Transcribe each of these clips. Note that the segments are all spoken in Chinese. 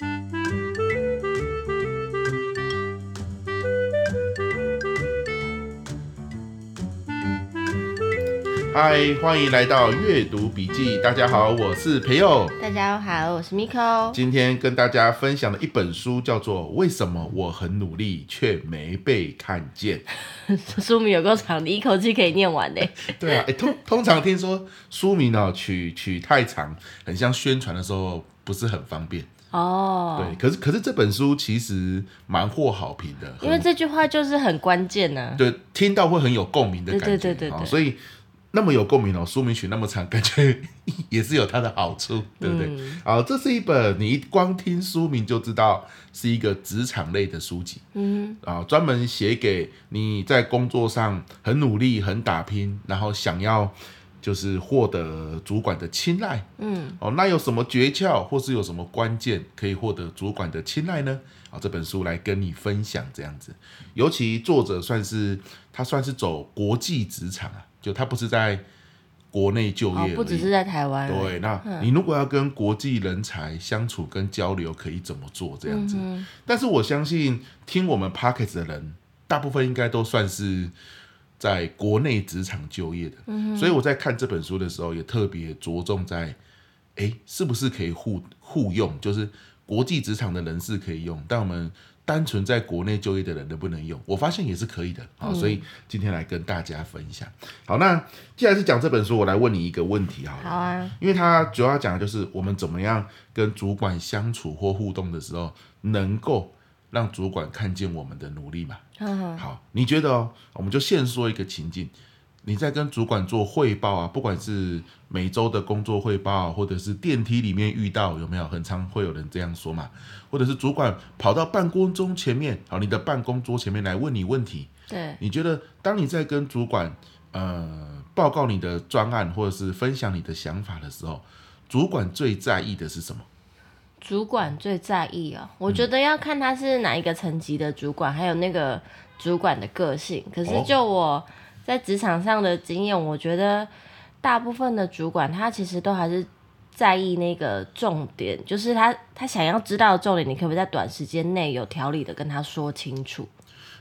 嗨，欢迎来到阅读笔记。大家好，我是培佑。大家好，我是 Miko。今天跟大家分享的一本书叫做《为什么我很努力却没被看见》。书名有够长，你一口气可以念完呢。对啊，通通常听说书名哦取取太长，很像宣传的时候不是很方便哦。对，可是可是这本书其实蛮获好评的，因为这句话就是很关键呢、啊。对，听到会很有共鸣的感觉。对对对对，对，所以。那么有共鸣哦，书名取那么长，感觉 也是有它的好处，对不对？嗯、好，这是一本你光听书名就知道是一个职场类的书籍，嗯，啊，专门写给你在工作上很努力、很打拼，然后想要就是获得主管的青睐，嗯，哦，那有什么诀窍或是有什么关键可以获得主管的青睐呢？啊，这本书来跟你分享这样子，尤其作者算是他算是走国际职场啊。就他不是在国内就业，不只是在台湾。对，那你如果要跟国际人才相处跟交流，可以怎么做这样子？但是我相信听我们 Podcast 的人，大部分应该都算是在国内职场就业的。所以我在看这本书的时候，也特别着重在，哎，是不是可以互互用？就是国际职场的人士可以用，但我们。单纯在国内就业的人能不能用？我发现也是可以的啊，所以今天来跟大家分享。好，那既然是讲这本书，我来问你一个问题好了。好啊。因为它主要讲的就是我们怎么样跟主管相处或互动的时候，能够让主管看见我们的努力嘛。好，你觉得哦？我们就先说一个情境。你在跟主管做汇报啊，不管是每周的工作汇报，或者是电梯里面遇到有没有，很常会有人这样说嘛？或者是主管跑到办公桌前面，好，你的办公桌前面来问你问题。对，你觉得当你在跟主管呃报告你的专案，或者是分享你的想法的时候，主管最在意的是什么？主管最在意啊、哦，我觉得要看他是哪一个层级的主管，还有那个主管的个性。可是就我。哦在职场上的经验，我觉得大部分的主管他其实都还是在意那个重点，就是他他想要知道的重点，你可不可以在短时间内有条理的跟他说清楚？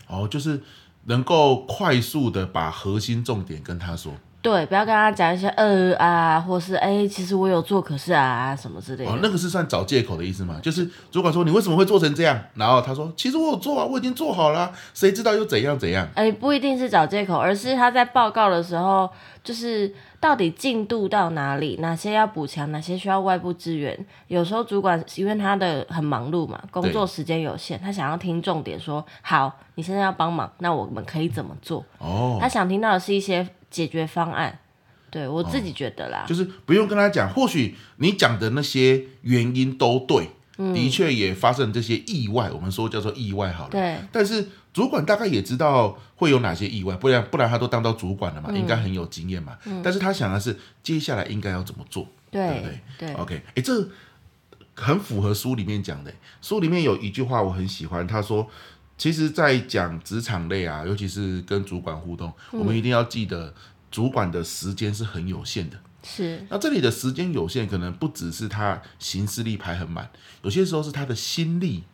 哦，就是能够快速的把核心重点跟他说。对，不要跟他讲一些呃啊，或是哎，其实我有做，可是啊什么之类的。哦，那个是算找借口的意思吗？就是主管说你为什么会做成这样，然后他说其实我有做啊，我已经做好了，谁知道又怎样怎样？哎，不一定是找借口，而是他在报告的时候，就是到底进度到哪里，哪些要补强，哪些需要外部支援。有时候主管因为他的很忙碌嘛，工作时间有限，他想要听重点说，说好，你现在要帮忙，那我们可以怎么做？哦，他想听到的是一些。解决方案，对我自己觉得啦，哦、就是不用跟他讲，或许你讲的那些原因都对，嗯、的确也发生这些意外，我们说叫做意外好了。对，但是主管大概也知道会有哪些意外，不然不然他都当到主管了嘛，嗯、应该很有经验嘛。嗯、但是他想的是接下来应该要怎么做，对，对不对？对，OK，哎，这很符合书里面讲的。书里面有一句话我很喜欢，他说。其实，在讲职场类啊，尤其是跟主管互动，嗯、我们一定要记得，主管的时间是很有限的。是。那这里的时间有限，可能不只是他行事力排很满，有些时候是他的心力，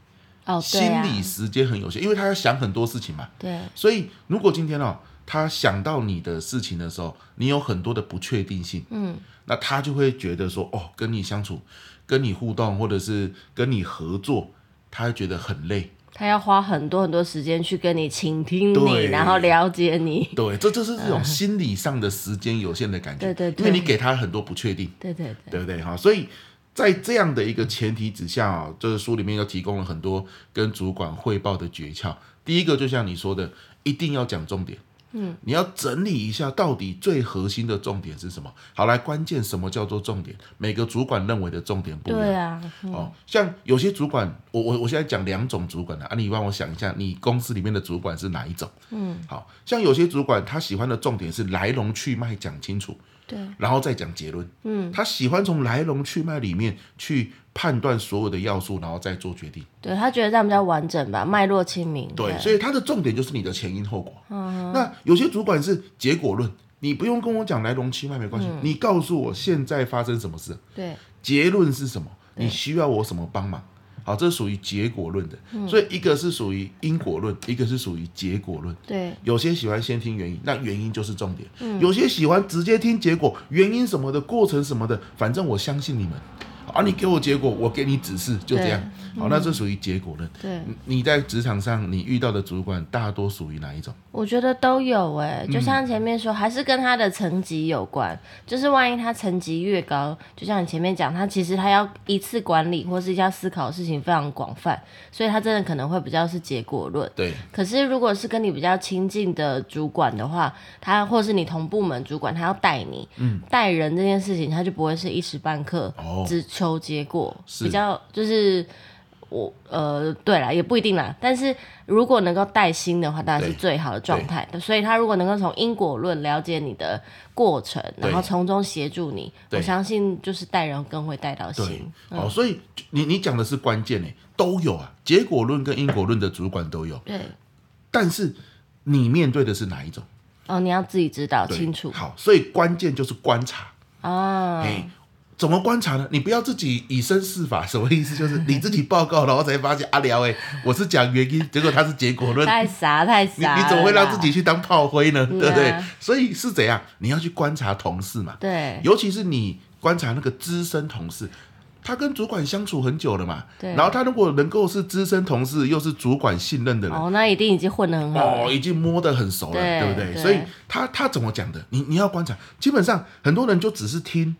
哦，心理时间很有限，因为他要想很多事情嘛。对。所以，如果今天哦，他想到你的事情的时候，你有很多的不确定性，嗯，那他就会觉得说，哦，跟你相处、跟你互动，或者是跟你合作，他会觉得很累。他要花很多很多时间去跟你倾听你，然后了解你。对，这就是这种心理上的时间有限的感觉。对对对，因为你给他很多不确定。对对对，对不对哈？所以在这样的一个前提之下啊，这书里面又提供了很多跟主管汇报的诀窍。第一个就像你说的，一定要讲重点。嗯，你要整理一下，到底最核心的重点是什么？好，来，关键什么叫做重点？每个主管认为的重点不一样。对啊，嗯、哦，像有些主管，我我我现在讲两种主管的啊，你帮我想一下，你公司里面的主管是哪一种？嗯，好像有些主管他喜欢的重点是来龙去脉讲清楚。对，然后再讲结论。嗯，他喜欢从来龙去脉里面去判断所有的要素，然后再做决定。对，他觉得这样比较完整吧，脉络清明。对，对，所以他的重点就是你的前因后果。嗯，那有些主管是结果论，你不用跟我讲来龙去脉没关系，嗯、你告诉我现在发生什么事。对，结论是什么？你需要我什么帮忙？好，这是属于结果论的。嗯、所以一个是属于因果论，一个是属于结果论。对，有些喜欢先听原因，那原因就是重点。嗯、有些喜欢直接听结果，原因什么的，过程什么的，反正我相信你们。啊，你给我结果，我给你指示，就这样。好，那这属于结果论。对，你在职场上你遇到的主管大多属于哪一种？我觉得都有哎，就像前面说，还是跟他的层级有关。就是万一他层级越高，就像你前面讲，他其实他要一次管理或是要思考的事情非常广泛，所以他真的可能会比较是结果论。对。可是如果是跟你比较亲近的主管的话，他或是你同部门主管，他要带你，嗯，带人这件事情，他就不会是一时半刻只求结果，比较就是。我呃，对啦，也不一定啦。但是如果能够带心的话，当然是最好的状态。所以他如果能够从因果论了解你的过程，然后从中协助你，我相信就是带人更会带到心。嗯、哦，所以你你讲的是关键呢，都有啊，结果论跟因果论的主管都有。对。但是你面对的是哪一种？哦，你要自己知道清楚。好，所以关键就是观察啊。怎么观察呢？你不要自己以身试法，什么意思？就是你自己报告，然后才发现阿廖哎，我是讲原因，结果他是结果论，太傻太傻。你你怎么会让自己去当炮灰呢？对不对？所以是怎样？你要去观察同事嘛。对。尤其是你观察那个资深同事，他跟主管相处很久了嘛。对。然后他如果能够是资深同事，又是主管信任的人，哦，那一定已经混得很好。哦，已经摸得很熟了，对不对？所以他他怎么讲的？你你要观察。基本上很多人就只是听。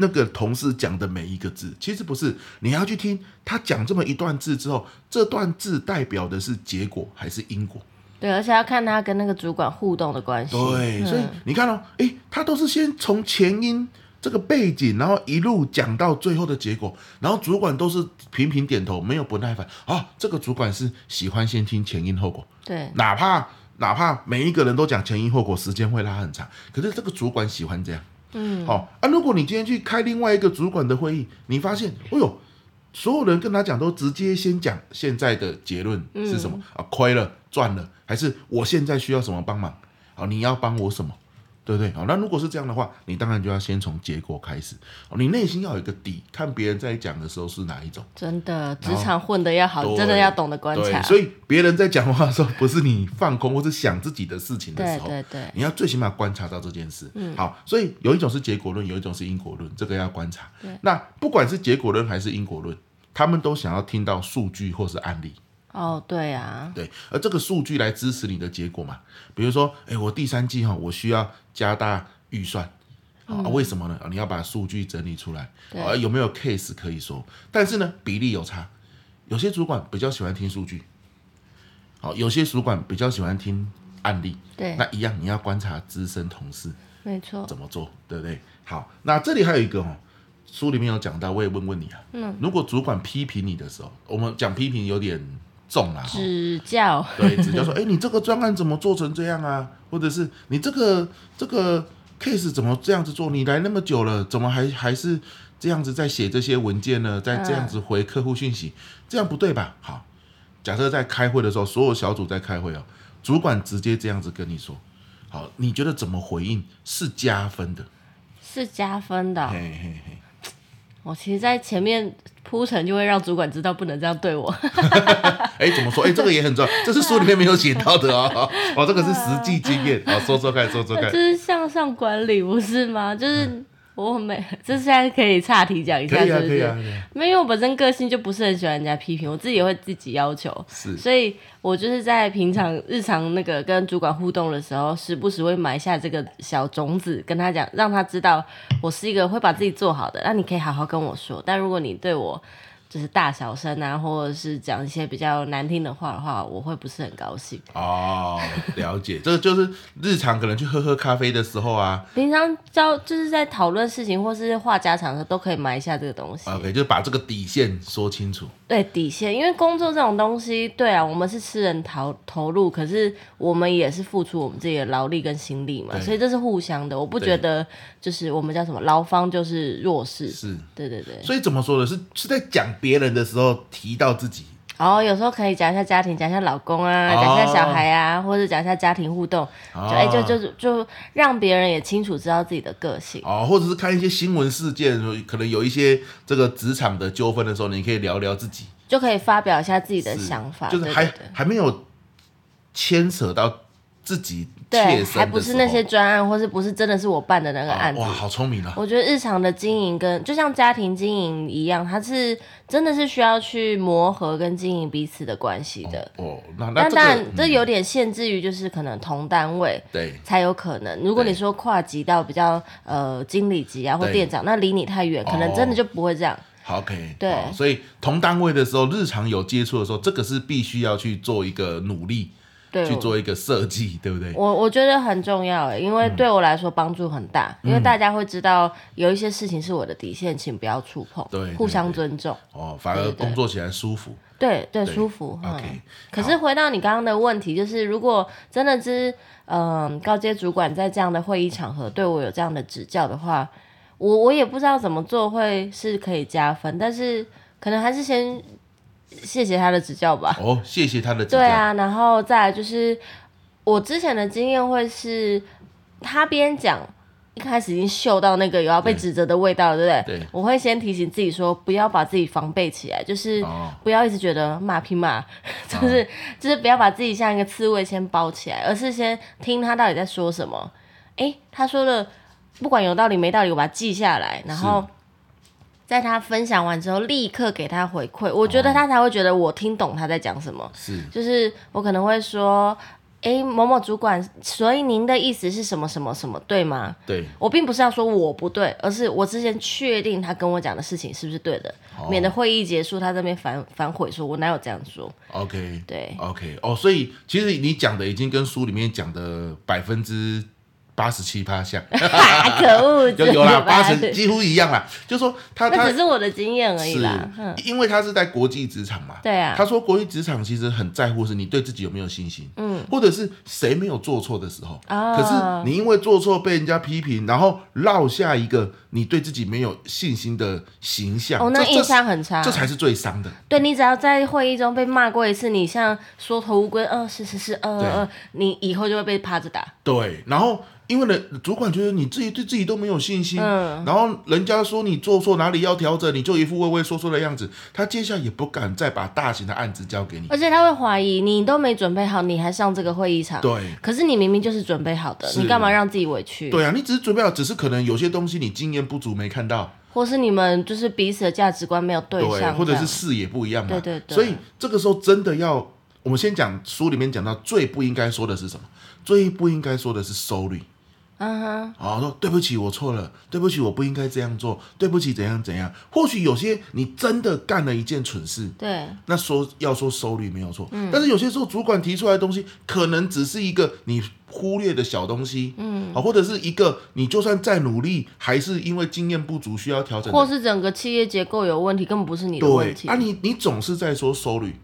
那个同事讲的每一个字，其实不是，你要去听他讲这么一段字之后，这段字代表的是结果还是因果？对，而且要看他跟那个主管互动的关系。对，所以你看哦，诶，他都是先从前因这个背景，然后一路讲到最后的结果，然后主管都是频频点头，没有不耐烦。啊，这个主管是喜欢先听前因后果。对，哪怕哪怕每一个人都讲前因后果，时间会拉很长，可是这个主管喜欢这样。嗯，好、哦、啊。如果你今天去开另外一个主管的会议，你发现，哎呦，所有人跟他讲都直接先讲现在的结论是什么、嗯、啊？亏了赚了，还是我现在需要什么帮忙？啊，你要帮我什么？对不对？好，那如果是这样的话，你当然就要先从结果开始。你内心要有一个底，看别人在讲的时候是哪一种。真的，职场混得要好，真的要懂得观察。所以别人在讲话的时候，不是你放空或是想自己的事情的时候，对对对，你要最起码观察到这件事。嗯，好，所以有一种是结果论，有一种是因果论，这个要观察。那不管是结果论还是因果论，他们都想要听到数据或是案例。哦，对啊，对，而这个数据来支持你的结果嘛，比如说，哎，我第三季哈，我需要加大预算，嗯、啊，为什么呢？你要把数据整理出来，对啊，有没有 case 可以说？但是呢，比例有差，有些主管比较喜欢听数据，好，有些主管比较喜欢听案例，对，那一样你要观察资深同事，没错，怎么做，对不对？好，那这里还有一个哦，书里面有讲到，我也问问你啊，嗯，如果主管批评你的时候，我们讲批评有点。重了，指教，对，指教说，哎，你这个专案怎么做成这样啊？或者是你这个这个 case 怎么这样子做？你来那么久了，怎么还还是这样子在写这些文件呢？在这样子回客户讯息，这样不对吧？好，假设在开会的时候，所有小组在开会哦，主管直接这样子跟你说，好，你觉得怎么回应是加分的？是加分的，嘿嘿嘿。我其实，在前面铺陈就会让主管知道不能这样对我。哎，怎么说？哎，这个也很重要，这是书里面没有写到的哦。哦，这个是实际经验。好，说说看，说说看。这是向上管理，不是吗？就是。嗯我没，这现在可以岔题讲一下，是不是？因为我本身个性就不是很喜欢人家批评，我自己也会自己要求，所以我就是在平常日常那个跟主管互动的时候，时不时会埋下这个小种子，跟他讲，让他知道我是一个会把自己做好的，那你可以好好跟我说，但如果你对我。就是大小声啊，或者是讲一些比较难听的话的话，我会不是很高兴。哦，了解，这个就是日常可能去喝喝咖啡的时候啊，平常交就是在讨论事情或是话家常的时候，都可以埋下这个东西。OK，就是把这个底线说清楚。对，底线，因为工作这种东西，对啊，我们是吃人投投入，可是我们也是付出我们自己的劳力跟心力嘛，所以这是互相的。我不觉得就是我们叫什么劳方就是弱势，是，对对对。所以怎么说呢？是是在讲别人的时候提到自己哦，有时候可以讲一下家庭，讲一下老公啊，讲、哦、一下小孩啊，或者讲一下家庭互动，哦、就哎，就就就让别人也清楚知道自己的个性。哦，或者是看一些新闻事件，可能有一些这个职场的纠纷的时候，你可以聊聊自己，就可以发表一下自己的想法，就是还还没有牵扯到。自己对，还不是那些专案，或是不是真的是我办的那个案子。哦、哇，好聪明啊！我觉得日常的经营跟就像家庭经营一样，它是真的是需要去磨合跟经营彼此的关系的。哦，那那、这个、但但这有点限制于，就是可能同单位对才有可能。如果你说跨级到比较呃经理级啊或店长，那离你太远，可能真的就不会这样。好，OK，对，所以同单位的时候，日常有接触的时候，这个是必须要去做一个努力。对，去做一个设计，对不对？我我觉得很重要，因为对我来说帮助很大，嗯、因为大家会知道有一些事情是我的底线，请不要触碰，对，互相尊重。哦，反而工作起来舒服。对对，对，舒服。OK、嗯。可是回到你刚刚的问题，就是如果真的是嗯、呃、高阶主管在这样的会议场合对我有这样的指教的话，我我也不知道怎么做会是可以加分，但是可能还是先。谢谢他的指教吧。哦，谢谢他的指教。对啊，然后再来就是我之前的经验会是，他边讲，一开始已经嗅到那个有要被指责的味道，了，对不对？对。我会先提醒自己说，不要把自己防备起来，就是不要一直觉得骂拼骂，就是、哦、就是不要把自己像一个刺猬先包起来，而是先听他到底在说什么。诶，他说的不管有道理没道理，我把它记下来，然后。在他分享完之后，立刻给他回馈，我觉得他才会觉得我听懂他在讲什么。是，就是我可能会说，哎，某某主管，所以您的意思是什么什么什么，对吗？对，我并不是要说我不对，而是我之前确定他跟我讲的事情是不是对的，哦、免得会议结束他这边反反悔说，我哪有这样说？OK，对，OK，哦，所以其实你讲的已经跟书里面讲的百分之。八十七趴像，可恶，就有啦，八成几乎一样啦。就说他，他只是我的经验而已啦。因为他是在国际职场嘛。对啊。他说国际职场其实很在乎是你对自己有没有信心，嗯，或者是谁没有做错的时候，哦，可是你因为做错被人家批评，然后落下一个你对自己没有信心的形象，哦，那印象很差，这才是最伤的。对，你只要在会议中被骂过一次，你像缩头乌龟，嗯，呃，是是是，呃呃，你以后就会被趴着打。对，然后。因为呢，主管觉得你自己对自己都没有信心，嗯，然后人家说你做错哪里要调整，你就一副畏畏缩缩的样子，他接下来也不敢再把大型的案子交给你，而且他会怀疑你都没准备好，你还上这个会议场，对，可是你明明就是准备好的，你干嘛让自己委屈？对啊，你只是准备好，只是可能有些东西你经验不足没看到，或是你们就是彼此的价值观没有对上，对，或者是视野不一样嘛，对对对，所以这个时候真的要，我们先讲书里面讲到最不应该说的是什么？最不应该说的是收率。嗯哼，好，说对不起，我错了，对不起，我不应该这样做，对不起，怎样怎样。或许有些你真的干了一件蠢事，对，那说要说收率没有错，嗯，但是有些时候主管提出来的东西，可能只是一个你忽略的小东西，嗯，啊，或者是一个你就算再努力，还是因为经验不足需要调整，或是整个企业结构有问题，根本不是你的问题。啊你，你你总是在说收率。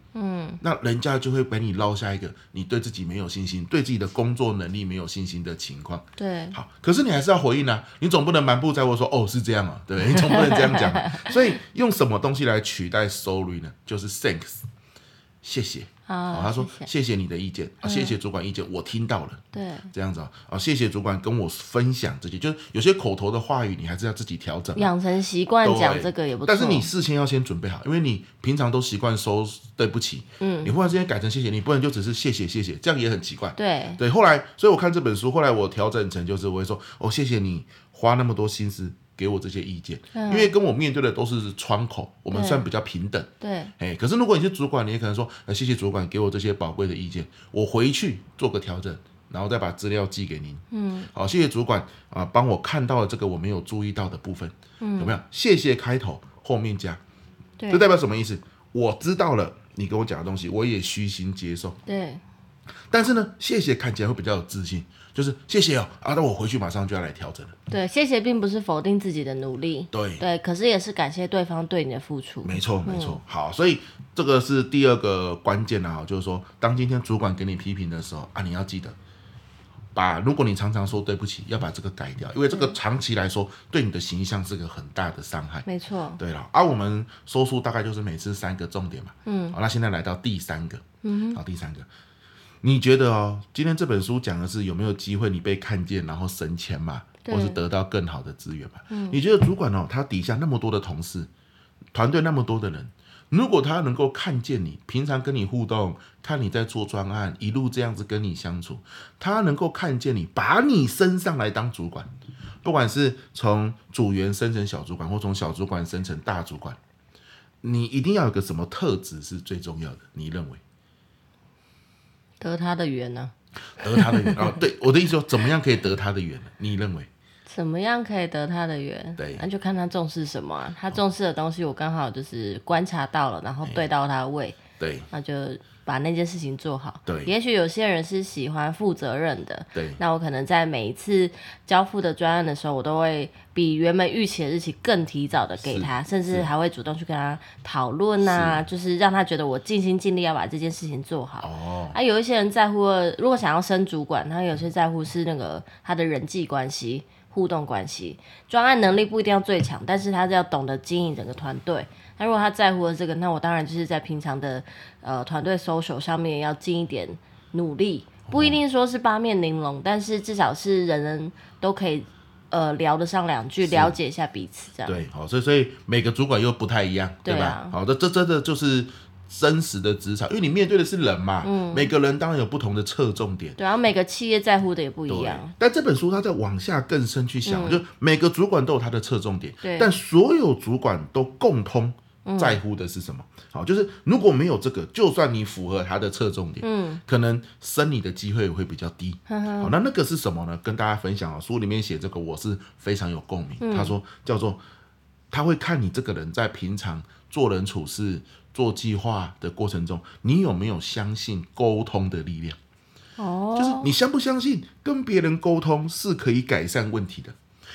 嗯，那人家就会把你捞下一个你对自己没有信心，对自己的工作能力没有信心的情况。对，好，可是你还是要回应啊，你总不能满不在乎说哦是这样啊，对，你总不能这样讲。所以用什么东西来取代 sorry 呢？就是 thanks，谢谢。啊、哦，他说谢谢，你的意见，啊、嗯，谢谢主管意见，我听到了。对，这样子啊，啊，谢谢主管跟我分享这些，就是有些口头的话语，你还是要自己调整，养成习惯讲这个也不错。但是你事先要先准备好，因为你平常都习惯说对不起，嗯，你忽然之间改成谢谢，你不能就只是谢谢谢谢，这样也很奇怪。对对，后来，所以我看这本书，后来我调整成就是我会说，哦，谢谢你花那么多心思。给我这些意见，嗯，因为跟我面对的都是窗口，我们算比较平等。对，哎，可是如果你是主管，你也可能说，呃，谢谢主管给我这些宝贵的意见，我回去做个调整，然后再把资料寄给您。嗯，好，谢谢主管啊，帮我看到了这个我没有注意到的部分。嗯，有没有？谢谢开头后面加，这代表什么意思？我知道了你跟我讲的东西，我也虚心接受。对，但是呢，谢谢看起来会比较有自信。就是谢谢哦，啊，那我回去马上就要来调整了。对，谢谢并不是否定自己的努力，对对，可是也是感谢对方对你的付出。没错没错，好，所以这个是第二个关键啊，就是说，当今天主管给你批评的时候啊，你要记得，把如果你常常说对不起，要把这个改掉，因为这个长期来说对你的形象是个很大的伤害。没错。对了，而、啊、我们说书大概就是每次三个重点嘛。嗯。好，那现在来到第三个。嗯。好，第三个，你觉得哦，今天这本书讲的是有没有机会你被看见，然后升迁嘛，或是得到更好的资源嘛？嗯。你觉得主管哦，他底下那么多的同事，团队那么多的人。如果他能够看见你，平常跟你互动，看你在做专案，一路这样子跟你相处，他能够看见你，把你升上来当主管，不管是从组员升成小主管，或从小主管升成大主管，你一定要有个什么特质是最重要的？你认为？得他的缘呢？得他的缘哦，对，我的意思说，怎么样可以得他的缘呢？你认为？怎么样可以得他的缘？对，那就看他重视什么啊。他重视的东西，我刚好就是观察到了，然后对到他的位。对，那就把那件事情做好。对，也许有些人是喜欢负责任的。对，那我可能在每一次交付的专案的时候，我都会比原本预期的日期更提早的给他，甚至还会主动去跟他讨论啊，就是让他觉得我尽心尽力要把这件事情做好。哦，啊，有一些人在乎，如果想要升主管，他有些在乎是那个他的人际关系。互动关系，专案能力不一定要最强，但是他是要懂得经营整个团队。那如果他在乎了这个，那我当然就是在平常的呃团队 social 上面要尽一点努力，不一定说是八面玲珑，但是至少是人人都可以呃聊得上两句，了解一下彼此这样。对，好，所以所以每个主管又不太一样，对吧？好的，这这真的就是。真实的职场，因为你面对的是人嘛，嗯，每个人当然有不同的侧重点，对，然后每个企业在乎的也不一样。但这本书它在往下更深去想，嗯，就每个主管都有他的侧重点，对，但所有主管都共通在乎的是什么？好，就是如果没有这个，就算你符合他的侧重点，嗯，可能升你的机会会比较低。好，那那个是什么呢？跟大家分享啊，书里面写这个我是非常有共鸣。嗯，他说叫做他会看你这个人在平常做人处事。做计划的过程中，你有没有相信沟通的力量？哦，就是你相不相信跟别人沟通是可以改善问题的？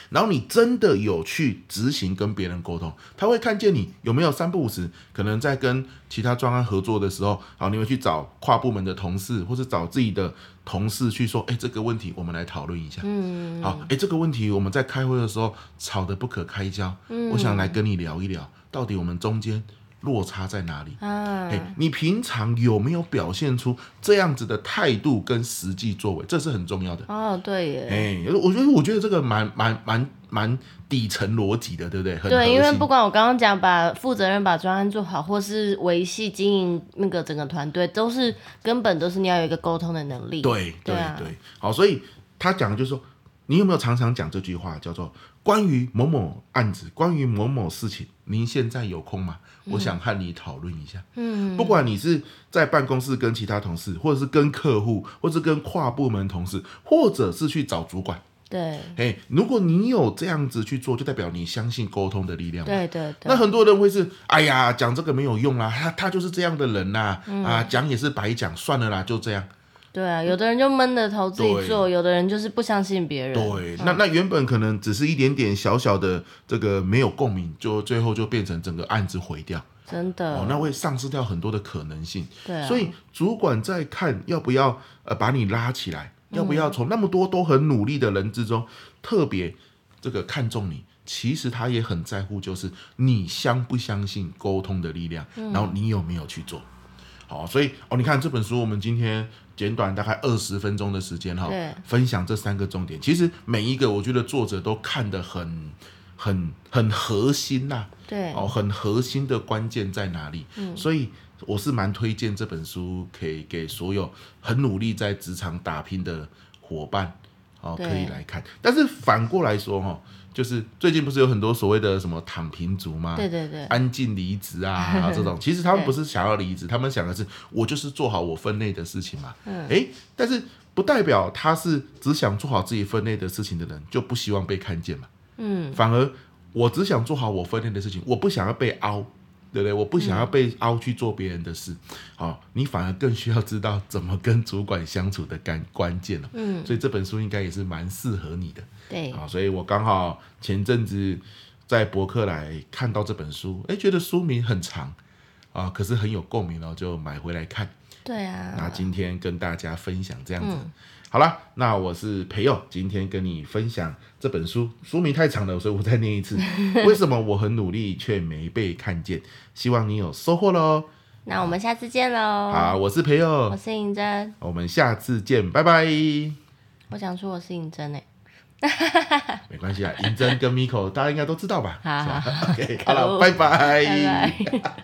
然后你真的有去执行跟别人沟通，他会看见你有没有三不五时，可能在跟其他专案合作的时候，好，你会去找跨部门的同事，或者找自己的同事去说，哎，这个问题我们来讨论一下。嗯，好，哎，这个问题我们在开会的时候吵得不可开交，嗯，我想来跟你聊一聊，到底我们中间。落差在哪里？啊，欸，你平常有没有表现出这样子的态度跟实际作为？这是很重要的。哦，对耶。哎，我觉得，我觉得这个蛮蛮蛮蛮底层逻辑的，对不对？很对，因为不管我刚刚讲，把负责任把专案做好，或是维系经营那个整个团队，都是根本都是你要有一个沟通的能力。对对对，好，所以他讲的就是说，你有没有常常讲这句话，叫做关于某某案子，关于某某事情，您现在有空吗？我想和你讨论一下，嗯，不管你是在办公室跟其他同事，或者是跟客户，或者是跟跨部门同事，或者是去找主管，对，哎，如果你有这样子去做，就代表你相信沟通的力量，对对对。那很多人会是，哎呀，讲这个没有用啊，他他就是这样的人呐，啊，嗯、啊，讲也是白讲，算了啦，就这样。对啊，有的人就闷着头自己做，有的人就是不相信别人。对，嗯、那那原本可能只是一点点小小的这个没有共鸣，就最后就变成整个案子毁掉。真的哦，那会丧失掉很多的可能性。对、啊，所以主管在看要不要呃把你拉起来，嗯、要不要从那么多都很努力的人之中特别这个看重你，其实他也很在乎，就是你相不相信沟通的力量，嗯、然后你有没有去做。好，所以哦，你看这本书，我们今天。简短大概二十分钟的时间哈，分享这三个重点。其实每一个我觉得作者都看得很、很、很核心呐。对，哦，很核心的关键在哪里？嗯，所以我是蛮推荐这本书，可以给所有很努力在职场打拼的伙伴，哦，可以来看。但是反过来说哈。就是最近不是有很多所谓的什么躺平族吗？对对对，安静离职啊，这种其实他们不是想要离职，他们想的是我就是做好我分内的事情嘛。嗯，诶，但是不代表他是只想做好自己分内的事情的人就不希望被看见嘛。嗯，反而我只想做好我分内的事情，我不想要被凹。对不对？我不想要被凹去做别人的事，好、嗯哦，你反而更需要知道怎么跟主管相处的关关键了。嗯，所以这本书应该也是蛮适合你的。对，啊、哦，所以我刚好前阵子在博客来看到这本书，哎，觉得书名很长，啊，可是很有共鸣哦，就买回来看。对啊。那今天跟大家分享这样子。嗯好了，那我是培佑，今天跟你分享这本书，书名太长了，所以我再念一次。为什么我很努力却没被看见？希望你有收获喽。那我们下次见喽。好，我是培佑，我是银针，我们下次见，拜拜。我想说我是银针哎，没关系啊，银针跟 Miko 大家应该都知道吧？好，好，好，OK，好了，拜拜。拜拜